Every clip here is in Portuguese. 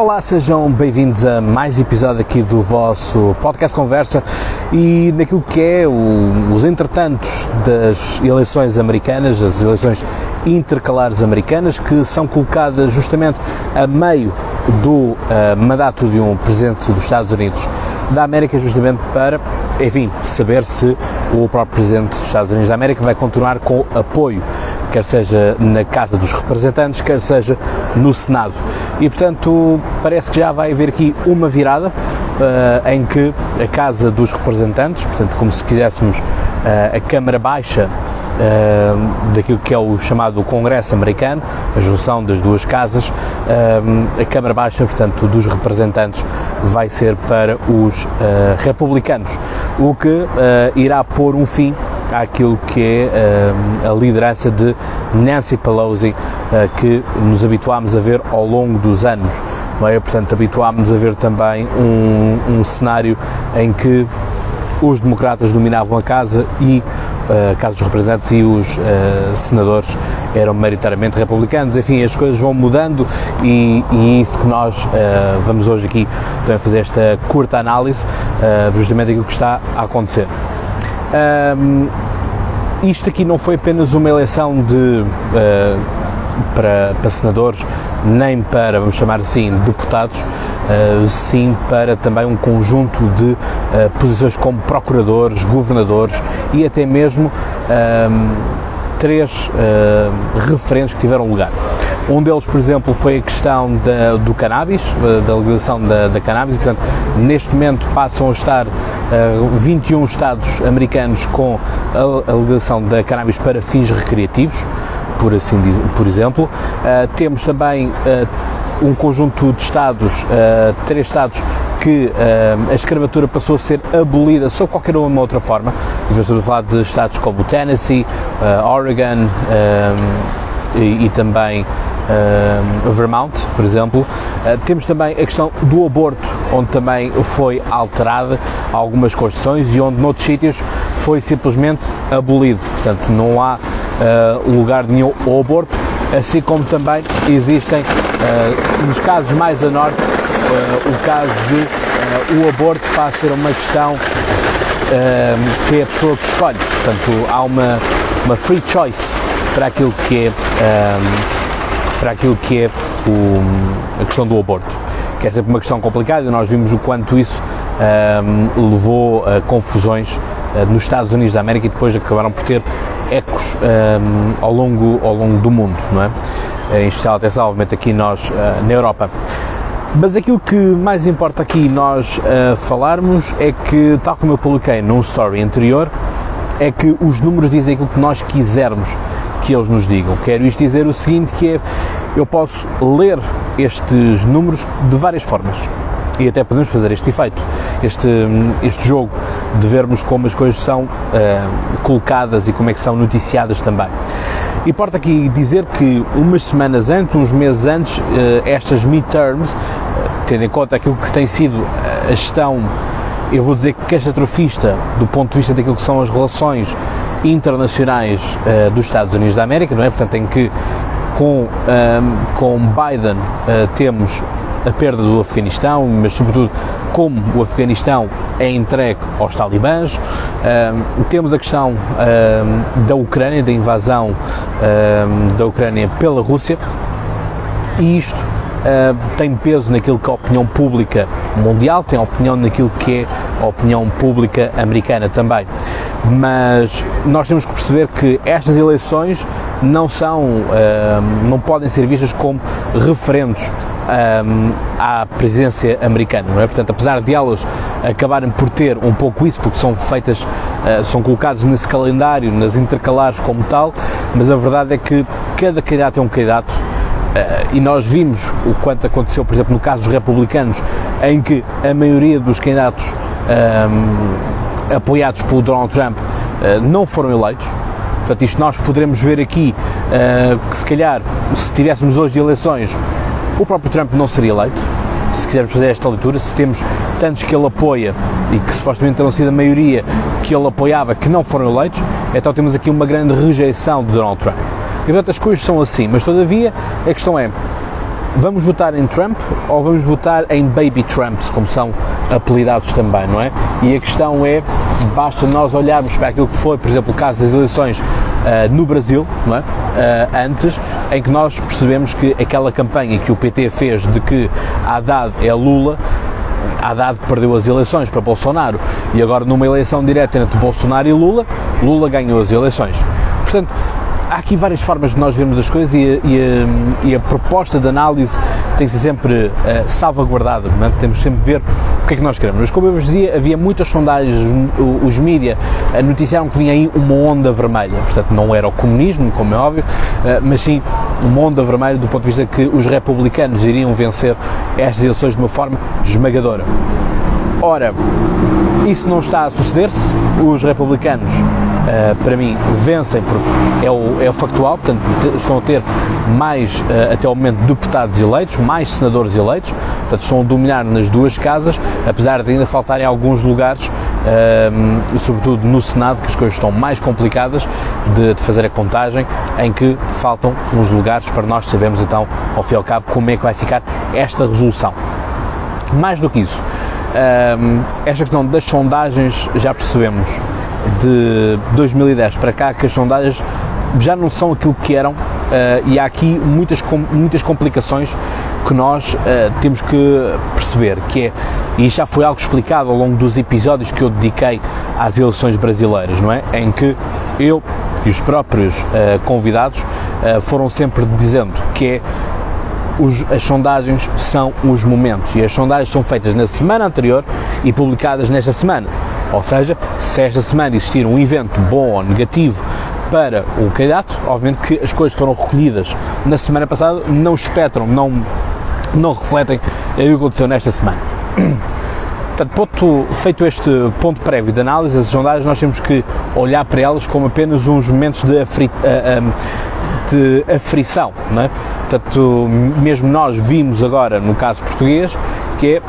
Olá, sejam bem-vindos a mais episódio aqui do vosso podcast Conversa e naquilo que é o, os entretantos das eleições americanas, as eleições intercalares americanas, que são colocadas justamente a meio do uh, mandato de um presidente dos Estados Unidos da América, justamente para, enfim, saber se o próprio presidente dos Estados Unidos da América vai continuar com apoio, quer seja na Casa dos Representantes, quer seja no Senado. E, portanto, parece que já vai haver aqui uma virada uh, em que a Casa dos Representantes, portanto, como se quiséssemos uh, a Câmara Baixa uh, daquilo que é o chamado Congresso americano, a junção das duas casas, a Câmara Baixa, portanto, dos representantes, vai ser para os republicanos, o que irá pôr um fim àquilo que é a liderança de Nancy Pelosi, que nos habituámos a ver ao longo dos anos. É? Portanto, habituámos a ver também um, um cenário em que os democratas dominavam a casa e a Casa dos Representantes e os uh, senadores eram maioritariamente republicanos. Enfim, as coisas vão mudando e, e é isso que nós uh, vamos hoje aqui também fazer esta curta análise, uh, justamente daquilo que está a acontecer. Um, isto aqui não foi apenas uma eleição de, para, para senadores, nem para, vamos chamar assim, deputados, uh, sim para também um conjunto de uh, posições como procuradores, governadores e até mesmo uh, três referentes que tiveram lugar. Um deles, por exemplo, foi a questão da, do cannabis, da legalização da, da cannabis, portanto, neste momento passam a estar uh, 21 estados americanos com a, a legalização da cannabis para fins recreativos, por assim por exemplo. Uh, temos também uh, um conjunto de Estados, uh, três Estados, que a escravatura passou a ser abolida sob qualquer uma outra forma. Estamos a falar de Estados como Tennessee, Oregon e, e, também Vermont, por exemplo. temos também a questão do aborto, onde também foi alterada algumas constituições e onde noutros sítios foi simplesmente abolido. Portanto, não há lugar nenhum ao aborto assim como também existem, uh, nos casos mais a norte, uh, o caso de uh, o aborto passa a ser uma questão que é a pessoa que escolhe. Portanto, há uma, uma free choice para aquilo que é, para aquilo que é o, a questão do aborto, que é sempre uma questão complicada nós vimos o quanto isso levou a confusões nos Estados Unidos da América e depois acabaram por ter ecos um, ao, longo, ao longo do mundo, não é? Em especial, até obviamente, aqui nós uh, na Europa. Mas aquilo que mais importa aqui nós uh, falarmos é que, tal como eu publiquei num story anterior, é que os números dizem aquilo que nós quisermos que eles nos digam. Quero isto dizer o seguinte, que é, eu posso ler estes números de várias formas e até podemos fazer este efeito, este, este jogo de vermos como as coisas são uh, colocadas e como é que são noticiadas também. Importa aqui dizer que umas semanas antes, uns meses antes, uh, estas midterms, uh, tendo em conta aquilo que tem sido a gestão, eu vou dizer catastrofista do ponto de vista daquilo que são as relações internacionais uh, dos Estados Unidos da América, não é? Portanto, em que com, com Biden temos a perda do Afeganistão, mas sobretudo como o Afeganistão é entregue aos talibãs. Um, temos a questão um, da Ucrânia, da invasão um, da Ucrânia pela Rússia, e isto uh, tem peso naquilo que é a opinião pública mundial, tem opinião naquilo que é a opinião pública americana também. Mas nós temos que perceber que estas eleições não são, uh, não podem ser vistas como referentes um, à presidência americana, não é? Portanto, apesar de elas acabarem por ter um pouco isso, porque são feitas, uh, são colocadas nesse calendário, nas intercalares como tal, mas a verdade é que cada candidato é um candidato Uh, e nós vimos o quanto aconteceu, por exemplo, no caso dos republicanos, em que a maioria dos candidatos um, apoiados pelo Donald Trump uh, não foram eleitos. Portanto, isto nós poderemos ver aqui uh, que, se calhar, se tivéssemos hoje eleições, o próprio Trump não seria eleito, se quisermos fazer esta leitura, se temos tantos que ele apoia e que supostamente terão sido a maioria que ele apoiava que não foram eleitos, então temos aqui uma grande rejeição de Donald Trump. E portanto as coisas são assim, mas todavia a questão é, vamos votar em Trump ou vamos votar em Baby Trumps, como são apelidados também, não é? E a questão é, basta nós olharmos para aquilo que foi, por exemplo, o caso das eleições uh, no Brasil, é? Uh, antes, em que nós percebemos que aquela campanha que o PT fez de que Haddad é Lula, Haddad perdeu as eleições para Bolsonaro e agora numa eleição direta entre Bolsonaro e Lula, Lula ganhou as eleições. Portanto, há aqui várias formas de nós vermos as coisas e, e, e a proposta de análise tem que ser sempre uh, salvaguardada, é? temos sempre ver que é que nós queremos. Mas como eu vos dizia, havia muitas sondagens, os, mídia noticiaram que vinha aí uma onda vermelha, portanto não era o comunismo, como é óbvio, uh, mas sim uma onda vermelha do ponto de vista que os republicanos iriam vencer estas eleições de uma forma esmagadora. Ora, isso não está a suceder-se, os republicanos uh, para mim, vencem porque é o, é o factual, portanto, estão a ter mais, uh, até o momento, deputados eleitos, mais senadores eleitos, portanto, estão a dominar nas duas casas, apesar de ainda faltarem alguns lugares, uh, sobretudo no Senado, que as coisas estão mais complicadas de, de, fazer a contagem, em que faltam uns lugares para nós sabermos, então, ao fim e ao cabo, como é que vai ficar esta resolução. Mais do que isso, esta questão das sondagens já percebemos de 2010 para cá que as sondagens já não são aquilo que eram uh, e há aqui muitas, com, muitas complicações que nós uh, temos que perceber, que é, e já foi algo explicado ao longo dos episódios que eu dediquei às eleições brasileiras, não é? Em que eu e os próprios uh, convidados foram sempre dizendo que é os, as sondagens são os momentos e as sondagens são feitas na semana anterior e publicadas nesta semana. Ou seja, se esta semana existir um evento bom ou negativo para o candidato, obviamente que as coisas foram recolhidas na semana passada, não espetram, não, não refletem o que aconteceu nesta semana. Portanto, ponto, feito este ponto prévio de análise, as sondagens, nós temos que olhar para elas como apenas uns momentos de, afri, de aflição. Não é? Portanto, mesmo nós vimos agora, no caso português, que é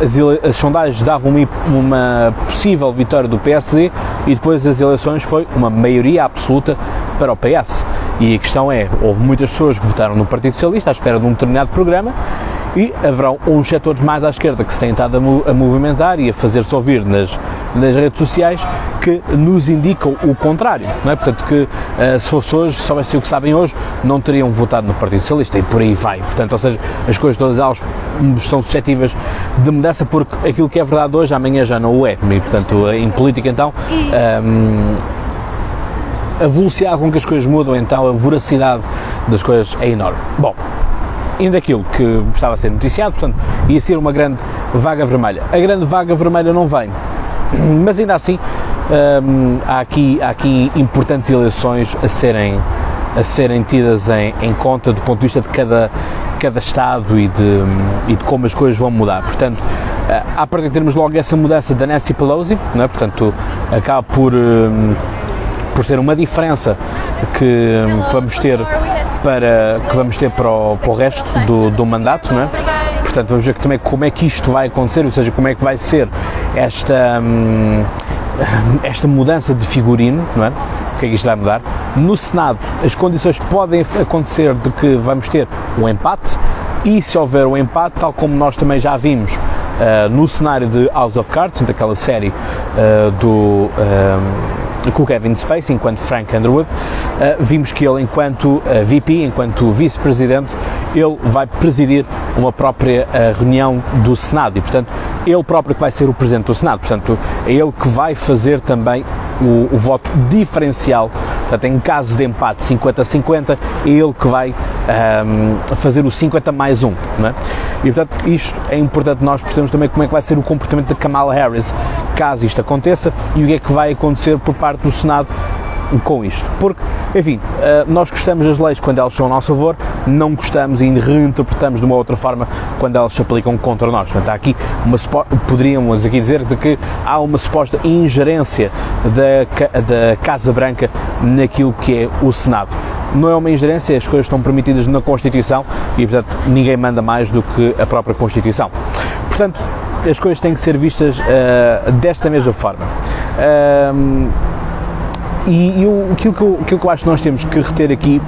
as, as sondagens davam uma, uma, possível vitória do PSD e depois das eleições foi uma maioria absoluta para o PS. E a questão é, houve muitas pessoas que votaram no Partido Socialista à espera de um determinado programa e haverão uns setores mais à esquerda que se têm estado a, movimentar e a fazer-se ouvir nas, nas redes sociais que nos indicam o contrário, não é? Portanto, que uh, se fosse hoje, se soubessem o que sabem hoje, não teriam votado no Partido Socialista e por aí vai. Portanto, ou seja, as coisas todas elas estão suscetíveis de mudança porque aquilo que é verdade hoje, amanhã já não o é. E, portanto, em política, então, ehm, a velocidade com que as coisas mudam, então, a voracidade das coisas é enorme. Bom, ainda aquilo que estava a ser noticiado, portanto, ia ser uma grande vaga vermelha. A grande vaga vermelha não vem, mas ainda assim hum, há, aqui, há aqui importantes eleições a serem, a serem tidas em, em conta do ponto de vista de cada, cada Estado e de, e de como as coisas vão mudar. Portanto, à partida termos logo essa mudança da Nancy Pelosi, não é? portanto, acaba por, hum, por ser uma diferença que hum, vamos ter para, que vamos ter para o, para o resto do, do mandato, não é? Portanto, vamos ver também como é que isto vai acontecer, ou seja, como é que vai ser esta, hum, esta mudança de figurino, não é? O que é que isto vai mudar? No Senado, as condições podem acontecer de que vamos ter um empate, e se houver um empate, tal como nós também já vimos uh, no cenário de House of Cards, daquela série uh, do. Uh, com o Kevin Spacey, enquanto Frank Underwood, uh, vimos que ele, enquanto uh, VP, enquanto vice-presidente, ele vai presidir uma própria uh, reunião do Senado e, portanto, ele próprio que vai ser o presidente do Senado. Portanto, é ele que vai fazer também o, o voto diferencial. Portanto, em caso de empate 50-50, é ele que vai um, fazer o 50 mais 1. É? E, portanto, isto é importante nós percebermos também como é que vai ser o comportamento de Kamala Harris caso isto aconteça e o que é que vai acontecer por parte do Senado com isto. Porque, enfim, eh, nós gostamos das leis quando elas são a nosso favor, não gostamos e reinterpretamos de uma outra forma quando elas se aplicam contra nós. Portanto, há aqui uma, poderíamos aqui dizer de que há uma suposta ingerência da, da Casa Branca naquilo que é o Senado. Não é uma ingerência, as coisas estão permitidas na Constituição e, portanto, ninguém manda mais do que a própria Constituição. Portanto, as coisas têm que ser vistas uh, desta mesma forma. Uh, e, e aquilo, que eu, aquilo que eu acho que nós temos que reter aqui,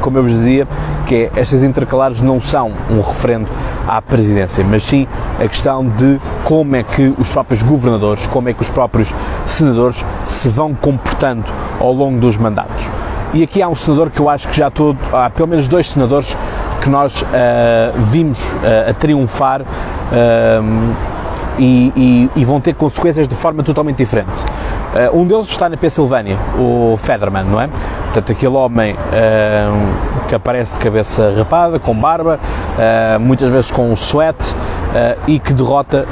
como eu vos dizia, que é, estas intercalares não são um referendo à presidência, mas sim a questão de como é que os próprios governadores, como é que os próprios senadores se vão comportando ao longo dos mandatos. E aqui há um senador que eu acho que já todo, há pelo menos dois senadores que nós uh, vimos uh, a triunfar uh, e, e, e, vão ter consequências de forma totalmente diferente. Um deles está na Pensilvânia, o Federman, não é? Portanto, aquele homem que aparece de cabeça rapada, com barba, muitas vezes com um sweat e que derrota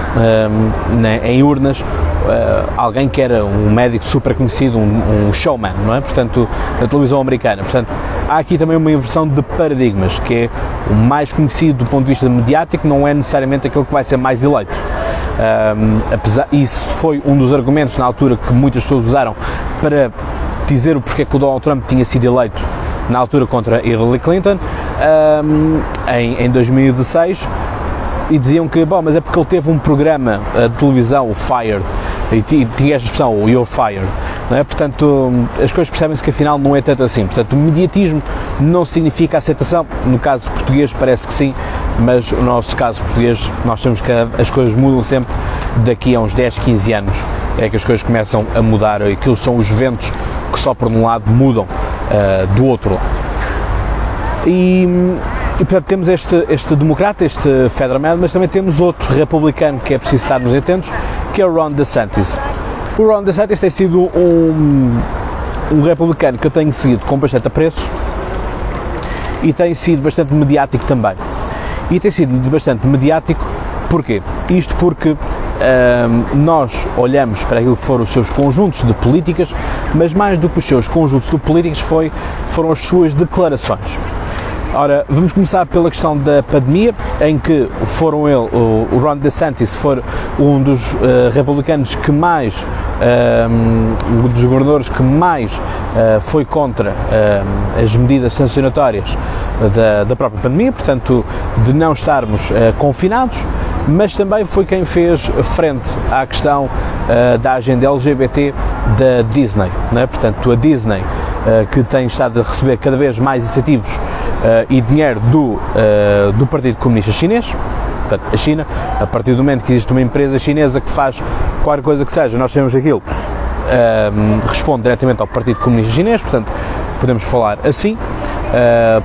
em urnas uh, alguém que era um médico super conhecido, um, um, showman, não é? Portanto, na televisão americana. Portanto, há aqui também uma inversão de paradigmas, que é o mais conhecido do ponto de vista mediático não é necessariamente aquele que vai ser mais eleito. Um, apesar, isso foi um dos argumentos na altura que muitas pessoas usaram para dizer o porquê que o Donald Trump tinha sido eleito na altura contra Hillary Clinton um, em, em 2016 e diziam que, bom, mas é porque ele teve um programa de televisão, o Fired, e tinha esta expressão, o You're Fired, não é? Portanto, as coisas percebem-se que afinal não é tanto assim. Portanto, o mediatismo não significa aceitação, no caso português parece que sim, mas no nosso caso português nós temos que as coisas mudam sempre daqui a uns 10, 15 anos, é que as coisas começam a mudar aquilo são os ventos que só por um lado mudam uh, do outro lado. E e portanto temos este, este democrata, este Federman, mas também temos outro republicano que é preciso estarmos atentos, que é o Ron DeSantis. O Ron DeSantis tem sido um, um republicano que eu tenho seguido com bastante apreço e tem sido bastante mediático também. E tem sido bastante mediático porquê? Isto porque nós olhamos para aquilo que foram os seus conjuntos de políticas, mas mais do que os seus conjuntos de políticas foi, foram as suas declarações. Ora, vamos começar pela questão da pandemia, em que foram ele, o, Ron DeSantis, foi um dos uh, republicanos que mais, uh, um dos governadores que mais uh, foi contra as medidas sancionatórias da, da, própria pandemia, portanto, de não estarmos confinados, mas também foi quem fez frente à questão da agenda LGBT da Disney, é? portanto, a Disney que tem estado a receber cada vez mais incentivos uh, e dinheiro do, uh, do Partido Comunista Chinês, portanto, a China, a partir do momento que existe uma empresa chinesa que faz qualquer coisa que seja, nós temos aquilo, responde diretamente ao Partido Comunista Chinês, portanto, podemos falar assim,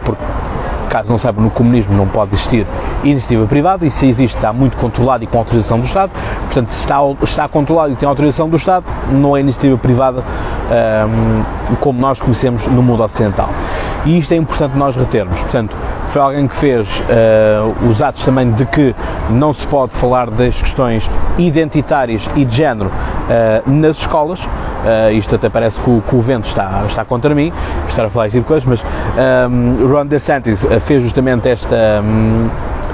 porque caso não saiba, no comunismo não pode existir iniciativa privada e se existe está muito controlado e com autorização do Estado, portanto se está, está controlado e tem autorização do Estado, não é iniciativa privada um, como nós conhecemos no mundo ocidental. E isto é importante nós retermos. Portanto, foi alguém que fez uh, os atos também de que não se pode falar das questões identitárias e de género uh, nas escolas. Uh, isto até parece que o, que o, vento está, está contra mim, estar a falar este tipo de coisas, mas um, Ron DeSantis fez justamente esta, um,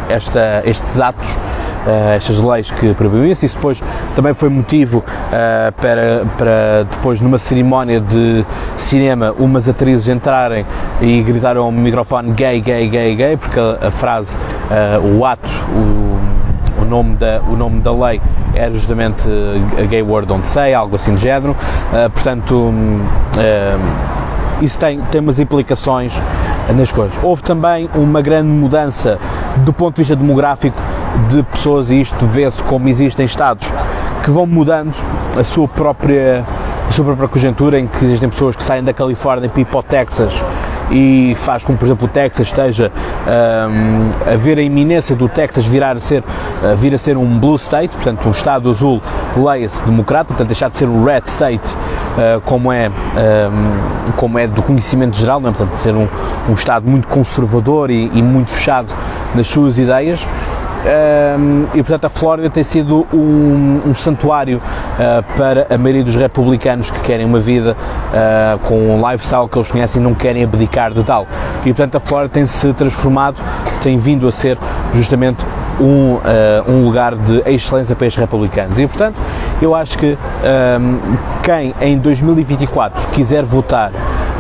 esta, estes atos uh, estas leis que proibiam isso. Isso depois também foi motivo uh, para, para depois numa cerimónia de cinema umas atrizes entrarem e gritaram ao microfone gay, gay, gay, gay, porque a, a frase, uh, o ato, o, o, nome da, o nome da lei era justamente a gay word don't say, algo assim de género. portanto, isso tem, tem umas implicações nas coisas. Houve também uma grande mudança do ponto de vista demográfico de pessoas e isto vê-se como existem estados que vão mudando a sua própria a sua própria conjuntura em que existem pessoas que saem da Califórnia para ir para o Texas e faz com que, por exemplo, o Texas esteja um, a ver a iminência do Texas virar a ser, a vir a ser um blue state, portanto, um Estado azul, leia-se democrata, portanto, deixar de ser um red state, uh, como, é, um, como é do conhecimento geral, não é? portanto, ser um, um Estado muito conservador e, e muito fechado nas suas ideias. Um, e portanto a Flórida tem sido um, um santuário uh, para a maioria dos republicanos que querem uma vida uh, com um lifestyle que eles conhecem e não querem abdicar de tal. E portanto a Flórida tem se transformado, tem vindo a ser justamente um, uh, um lugar de excelência para estes republicanos. E portanto eu acho que um, quem em 2024 quiser votar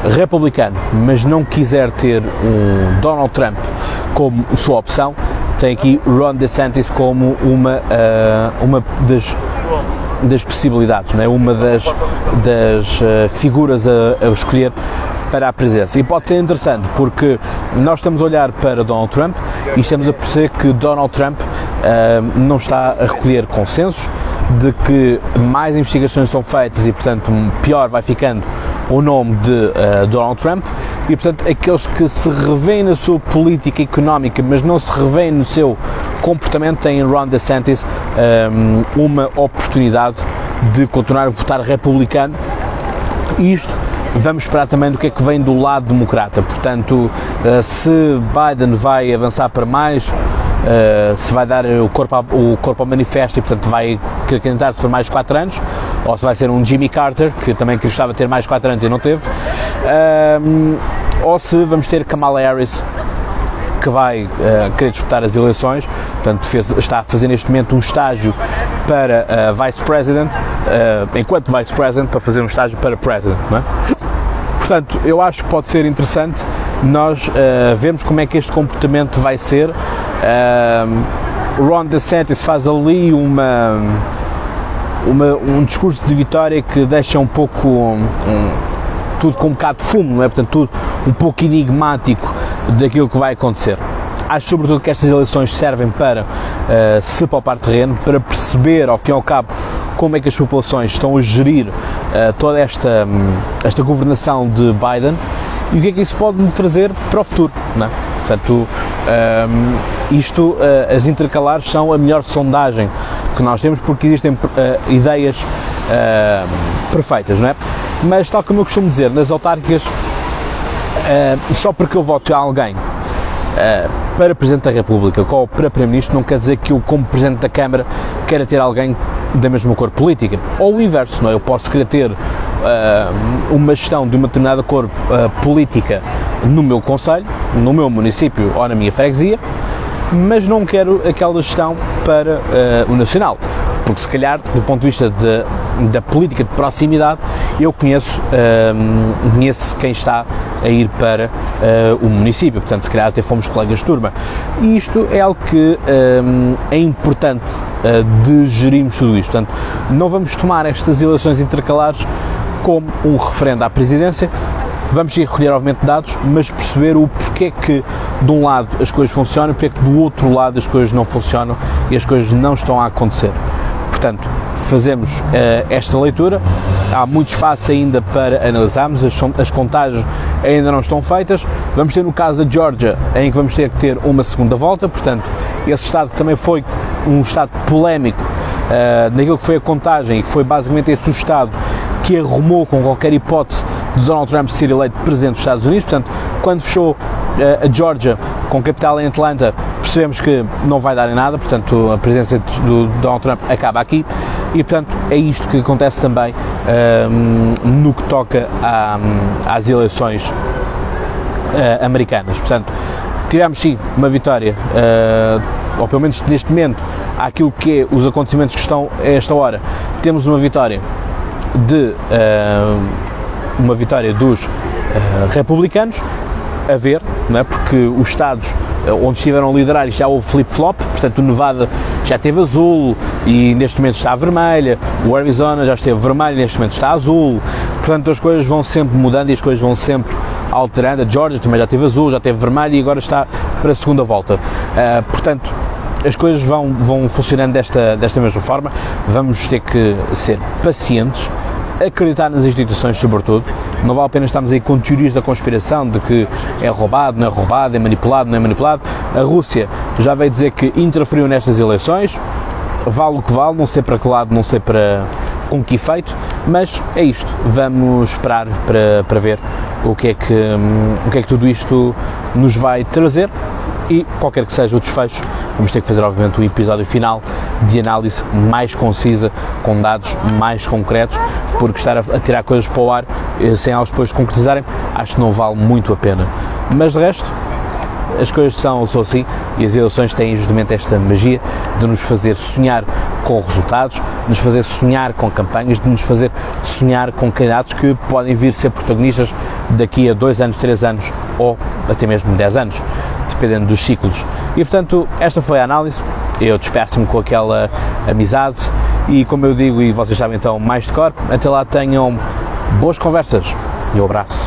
republicano, mas não quiser ter um Donald Trump como sua opção, tem aqui Ron DeSantis como uma, uh, uma das, das possibilidades, não é? uma das, das uh, figuras a, a, escolher para a presidência. E pode ser interessante porque nós estamos a olhar para Donald Trump e estamos a perceber que Donald Trump uh, não está a recolher consensos, de que mais investigações são feitas e, portanto, pior vai ficando o nome de uh, Donald Trump e, portanto, aqueles que se revêem na sua política económica, mas não se revêem no seu comportamento, têm em Ron DeSantis um, uma oportunidade de continuar a votar republicano. Isto vamos esperar também do que é que vem do lado democrata. Portanto, uh, se Biden vai avançar para mais uh, se vai dar o corpo, ao, o corpo ao manifesto e, portanto, vai candidatar-se por mais 4 anos, ou se vai ser um Jimmy Carter, que também gostava de ter mais 4 anos e não teve, uh, ou se vamos ter Kamala Harris, que vai uh, querer disputar as eleições, portanto fez, está a fazer neste momento um estágio para uh, Vice President, uh, enquanto Vice President, para fazer um estágio para President. É? Portanto, eu acho que pode ser interessante nós vermos como é que este comportamento vai ser Ron DeSantis faz ali uma, uma, um discurso de vitória que deixa um pouco um, tudo com um bocado de fumo, não é? Portanto, tudo um pouco enigmático daquilo que vai acontecer. Acho sobretudo que estas eleições servem para uh, se palpar terreno, para perceber, ao fim e ao cabo, como é que as populações estão a gerir uh, toda esta, um, esta governação de Biden e o que é que isso pode trazer para o futuro. Não é? Portanto, um, isto, uh, as intercalares são a melhor sondagem que nós temos porque existem uh, ideias perfeitas, não é? Mas, tal como eu costumo dizer, nas autárquicas, só porque eu voto a alguém para Presidente da República ou para Primeiro-Ministro não quer dizer que eu, como Presidente da Câmara, queira ter alguém da mesma cor política. Ou o inverso, não é? Eu posso querer ter uma gestão de uma determinada cor política no meu conselho, no meu município ou na minha freguesia, mas não quero aquela gestão para uh, o nacional. Porque se calhar, do ponto de vista de, da política de proximidade, eu conheço, uh, conheço quem está a ir para uh, o município, portanto, se calhar até fomos colegas de turma. E isto é algo que é importante de gerirmos tudo isto. Portanto, não vamos tomar estas eleições intercalares como um referendo à presidência, vamos recolher obviamente dados, mas perceber o porquê que de um lado as coisas funcionam e porquê que do outro lado as coisas não funcionam e as coisas não estão a acontecer. Portanto, fazemos uh, esta leitura, há muito espaço ainda para analisarmos, as, as contagens ainda não estão feitas, vamos ter no caso da Georgia, em que vamos ter que ter uma segunda volta, portanto, esse estado que também foi um estado polémico uh, naquilo que foi a contagem e que foi basicamente esse o estado que arrumou com qualquer hipótese de Donald Trump ser eleito presidente dos Estados Unidos. Portanto, quando fechou uh, a Georgia com capital em Atlanta, percebemos que não vai dar em nada, portanto, a presença do Donald Trump acaba aqui. E, portanto, é isto que acontece também no que toca às eleições uh, americanas. Portanto, tivemos sim uma vitória, uh, ou pelo menos neste momento, aquilo que é os acontecimentos que estão a esta hora, temos uma vitória de uma vitória dos uh, republicanos, a ver, não é? porque os estados eh, onde estiveram a liderar já houve flip-flop, portanto o Nevada já teve azul e neste momento está vermelha, o Arizona já esteve vermelho e neste momento está azul, portanto as coisas vão sempre mudando e as coisas vão sempre alterando, a Georgia também já teve azul, já teve vermelho e agora está para a segunda volta, uh, portanto as coisas vão, vão funcionando desta, desta mesma forma, vamos ter que ser pacientes, acreditar nas instituições, sobretudo. Não vale a pena estarmos aí com teorias da conspiração de que é roubado, não é roubado, é manipulado, não é manipulado. A Rússia já veio dizer que interferiu nestas eleições, vale o que vale, não sei para que lado, não sei para com que efeito, mas é isto. Vamos esperar para, para ver o que, é que, o que é que tudo isto nos vai trazer e qualquer que seja o desfecho, vamos ter que fazer obviamente o episódio final de análise mais concisa, com dados mais concretos, porque estar a, tirar coisas para o ar sem elas depois concretizarem, acho que não vale muito a pena. Mas de resto, as coisas são, são assim e as eleições têm justamente esta magia de nos fazer sonhar com resultados, de nos fazer sonhar com campanhas, de nos fazer sonhar com candidatos que podem vir ser protagonistas daqui a dois anos, três anos ou até mesmo dez anos, dependendo dos ciclos. E portanto, esta foi a análise. Eu despeço-me com aquela amizade e, como eu digo, e vocês sabem então, mais de cor, até lá tenham boas conversas e um abraço.